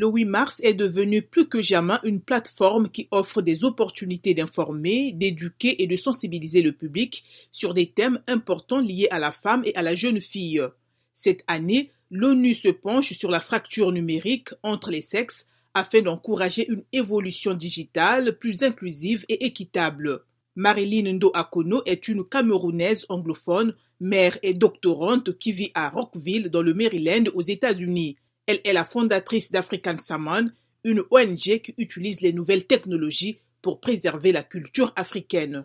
Le 8 mars est devenu plus que jamais une plateforme qui offre des opportunités d'informer, d'éduquer et de sensibiliser le public sur des thèmes importants liés à la femme et à la jeune fille. Cette année, l'ONU se penche sur la fracture numérique entre les sexes afin d'encourager une évolution digitale plus inclusive et équitable. Marilyn Ndo Akono est une Camerounaise anglophone, mère et doctorante qui vit à Rockville dans le Maryland aux États-Unis. Elle est la fondatrice d'African Saman, une ONG qui utilise les nouvelles technologies pour préserver la culture africaine.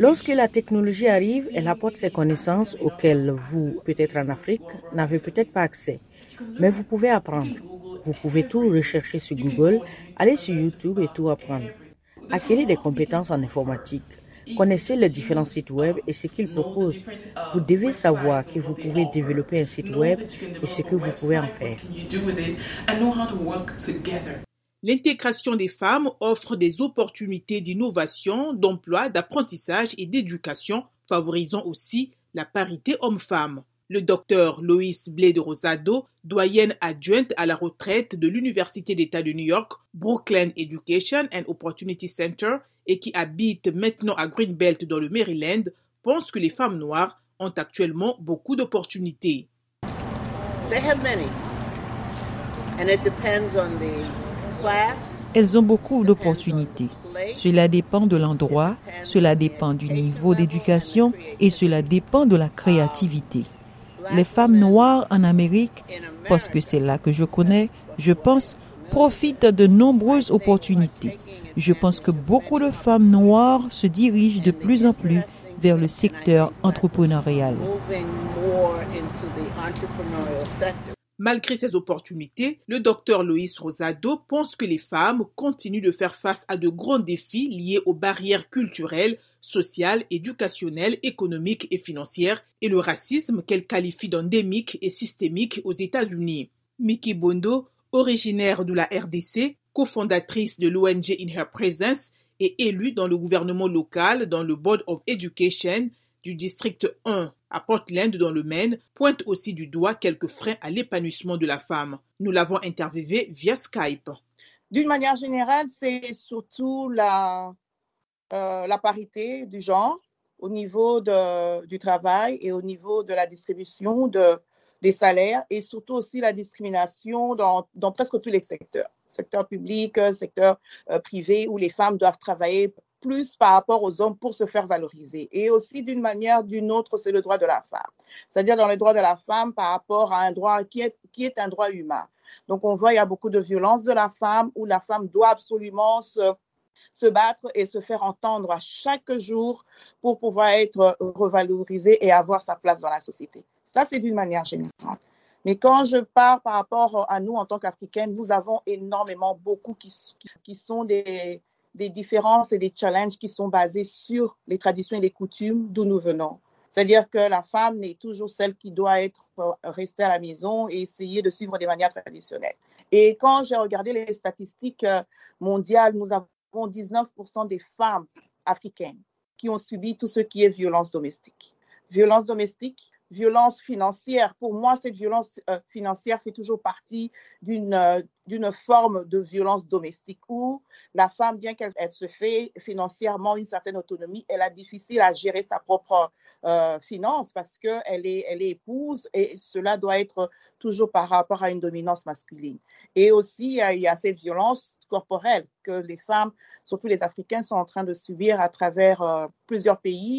Lorsque la technologie arrive, elle apporte ces connaissances auxquelles vous, peut-être en Afrique, n'avez peut-être pas accès. Mais vous pouvez apprendre. Vous pouvez tout rechercher sur Google, aller sur YouTube et tout apprendre. Acquérir des compétences en informatique, Connaissez les différents sites web et ce qu'ils proposent. Vous devez savoir que vous pouvez développer un site web et ce que vous pouvez en faire. L'intégration des femmes offre des opportunités d'innovation, d'emploi, d'apprentissage et d'éducation, favorisant aussi la parité homme-femme. Le docteur Loïs Blé de Rosado, doyenne adjointe à la retraite de l'Université d'État de New York, Brooklyn Education and Opportunity Center, et qui habite maintenant à Greenbelt dans le Maryland, pense que les femmes noires ont actuellement beaucoup d'opportunités. Elles ont beaucoup d'opportunités. Cela dépend de l'endroit, cela dépend du niveau d'éducation et cela dépend de la créativité. Les femmes noires en Amérique, parce que c'est là que je connais, je pense, profitent de nombreuses opportunités. Je pense que beaucoup de femmes noires se dirigent de plus en plus vers le secteur entrepreneurial. Malgré ces opportunités, le docteur Loïs Rosado pense que les femmes continuent de faire face à de grands défis liés aux barrières culturelles, sociales, éducationnelles, économiques et financières et le racisme qu'elle qualifie d'endémique et systémique aux États-Unis. Mickey Bondo, originaire de la RDC, cofondatrice de l'ONG In Her Presence et élue dans le gouvernement local dans le Board of Education du district 1 à Portland dans le Maine, pointe aussi du doigt quelques freins à l'épanouissement de la femme. Nous l'avons interviewée via Skype. D'une manière générale, c'est surtout la, euh, parité du genre au niveau du travail et au niveau de la distribution de, des salaires et surtout aussi la discrimination dans, presque tous les secteurs, secteur public, secteur euh, privé, où les femmes doivent travailler plus par rapport aux hommes pour se faire valoriser. Et aussi d'une manière d'une autre, c'est le droit de la femme. C'est-à-dire dans le droit de la femme par rapport à un droit qui est, qui est un droit humain. Donc on voit il y a beaucoup de violence de la femme où la femme doit absolument se, se battre et se faire entendre à chaque jour pour pouvoir être revalorisée et avoir sa place dans la société. Ça, c'est d'une manière générale. Mais quand je parle par rapport à nous en tant qu'Africaines, nous avons énormément beaucoup qui, sont des, des différences et des challenges qui sont basés sur les traditions et les coutumes d'où nous venons. C'est-à-dire que la femme n'est toujours celle qui doit être euh, restée à la maison et essayer de suivre des manières traditionnelles. Et quand j'ai regardé les statistiques euh, mondiales, nous avons 19% des femmes africaines qui ont subi tout ce qui est violence domestique. Violence domestique, violence financière. Pour moi, cette violence euh, financière fait toujours partie d'une euh, d'une forme de violence domestique où la femme, bien qu'elle se fait financièrement une certaine autonomie, elle a difficile à gérer sa propre euh, finance parce qu'elle est, elle est épouse et cela doit être toujours par rapport à une dominance masculine. Et aussi, il y a cette violence corporelle que les femmes, surtout les Africaines, sont en train de subir à travers plusieurs pays